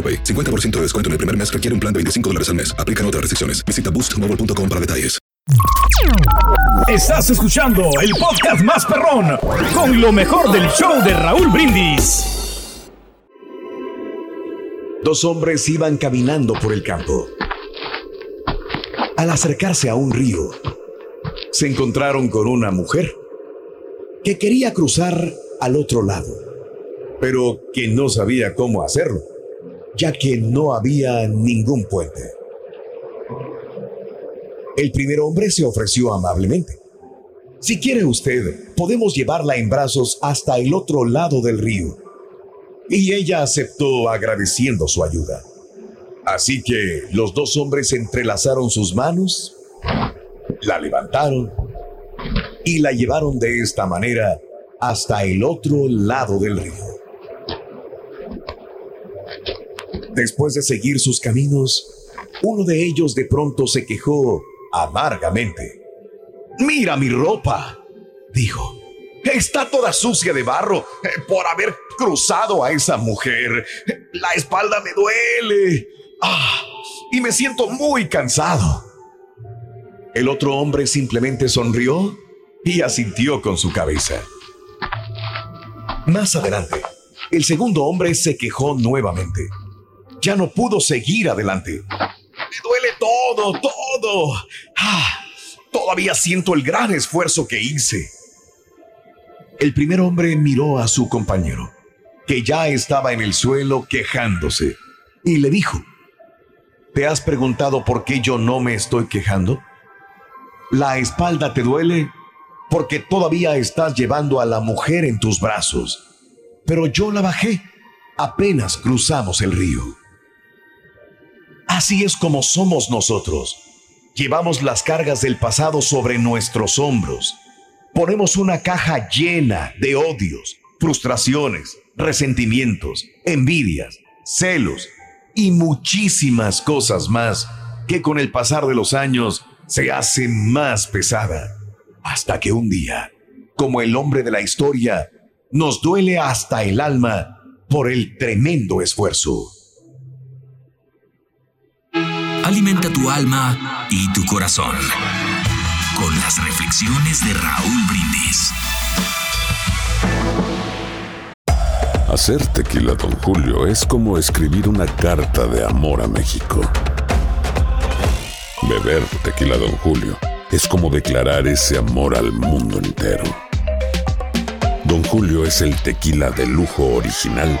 AroPay. 50% de descuento en el primer mes requiere un plan de 25 dólares al mes. Aplican otras restricciones. Visita boostmobile.com para detalles. Estás escuchando el podcast más perrón con lo mejor del show de Raúl Brindis. Dos hombres iban caminando por el campo. Al acercarse a un río, se encontraron con una mujer que quería cruzar al otro lado, pero que no sabía cómo hacerlo, ya que no había ningún puente. El primer hombre se ofreció amablemente. Si quiere usted, podemos llevarla en brazos hasta el otro lado del río. Y ella aceptó agradeciendo su ayuda. Así que los dos hombres entrelazaron sus manos, la levantaron y la llevaron de esta manera hasta el otro lado del río. Después de seguir sus caminos, uno de ellos de pronto se quejó amargamente. Mira mi ropa, dijo. Está toda sucia de barro eh, por haber cruzado a esa mujer. La espalda me duele. Ah, y me siento muy cansado. El otro hombre simplemente sonrió y asintió con su cabeza. Más adelante, el segundo hombre se quejó nuevamente. Ya no pudo seguir adelante. Me duele todo, todo. Ah, todavía siento el gran esfuerzo que hice. El primer hombre miró a su compañero, que ya estaba en el suelo quejándose, y le dijo, ¿te has preguntado por qué yo no me estoy quejando? ¿La espalda te duele? Porque todavía estás llevando a la mujer en tus brazos. Pero yo la bajé apenas cruzamos el río. Así es como somos nosotros. Llevamos las cargas del pasado sobre nuestros hombros. Ponemos una caja llena de odios, frustraciones, resentimientos, envidias, celos y muchísimas cosas más que con el pasar de los años se hace más pesada. Hasta que un día, como el hombre de la historia, nos duele hasta el alma por el tremendo esfuerzo. Alimenta tu alma y tu corazón con las reflexiones de Raúl Brindis. Hacer tequila, Don Julio, es como escribir una carta de amor a México. Beber tequila, Don Julio, es como declarar ese amor al mundo entero. Don Julio es el tequila de lujo original,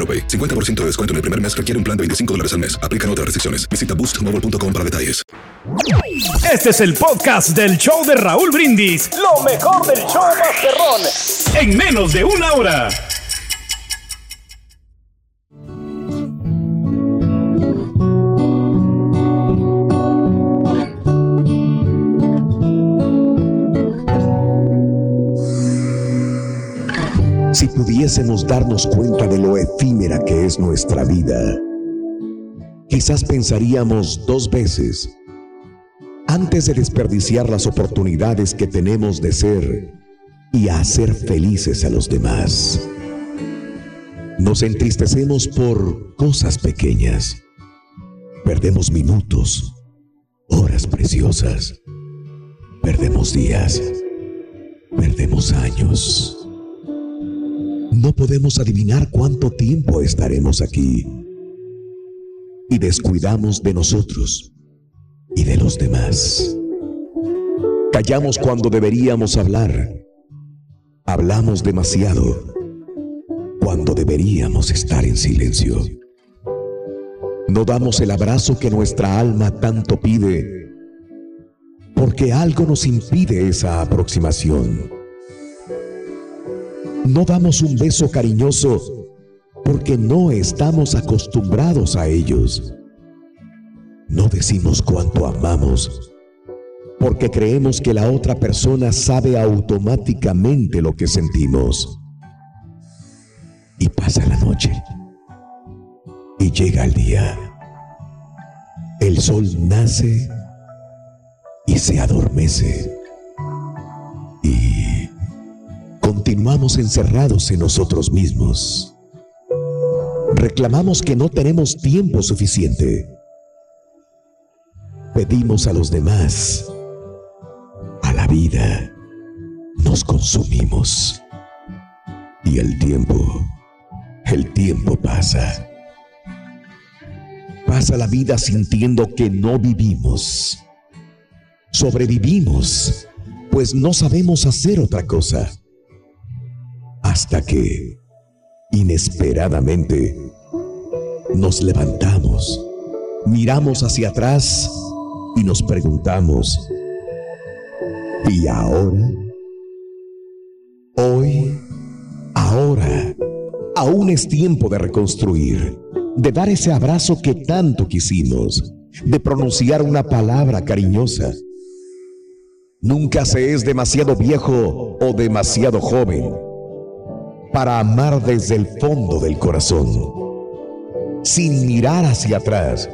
AroPay. 50% de descuento en el primer mes requiere un plan de 25 dólares al mes. Aplican otras restricciones. Visita boostmobile.com para detalles. Este es el podcast del show de Raúl Brindis. Lo mejor del show Masterrón. En menos de una hora. Pudiésemos darnos cuenta de lo efímera que es nuestra vida, quizás pensaríamos dos veces antes de desperdiciar las oportunidades que tenemos de ser y hacer felices a los demás. Nos entristecemos por cosas pequeñas. Perdemos minutos, horas preciosas. Perdemos días. Perdemos años. No podemos adivinar cuánto tiempo estaremos aquí. Y descuidamos de nosotros y de los demás. Callamos cuando deberíamos hablar. Hablamos demasiado cuando deberíamos estar en silencio. No damos el abrazo que nuestra alma tanto pide porque algo nos impide esa aproximación. No damos un beso cariñoso porque no estamos acostumbrados a ellos. No decimos cuánto amamos porque creemos que la otra persona sabe automáticamente lo que sentimos. Y pasa la noche. Y llega el día. El sol nace y se adormece. Encerrados en nosotros mismos. Reclamamos que no tenemos tiempo suficiente pedimos a los demás, a la vida, nos consumimos. Y el tiempo, el tiempo pasa. Pasa la vida sintiendo que no vivimos. Sobrevivimos, pues no sabemos hacer otra cosa. Hasta que, inesperadamente, nos levantamos, miramos hacia atrás y nos preguntamos, ¿y ahora? Hoy, ahora, aún es tiempo de reconstruir, de dar ese abrazo que tanto quisimos, de pronunciar una palabra cariñosa. Nunca se es demasiado viejo o demasiado joven para amar desde el fondo del corazón, sin mirar hacia atrás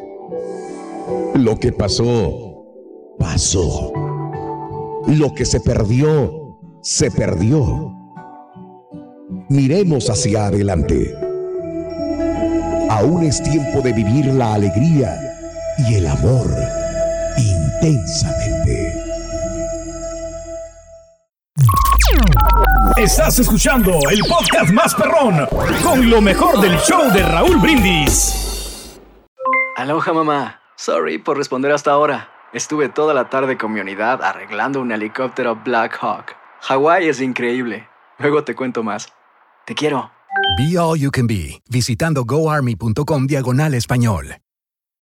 lo que pasó, pasó. Lo que se perdió, se perdió. Miremos hacia adelante. Aún es tiempo de vivir la alegría y el amor intensamente. Estás escuchando el podcast más perrón con lo mejor del show de Raúl Brindis. Aloha mamá. Sorry por responder hasta ahora. Estuve toda la tarde con mi unidad arreglando un helicóptero Black Hawk. Hawái es increíble. Luego te cuento más. Te quiero. Be All You Can Be, visitando goarmy.com diagonal español.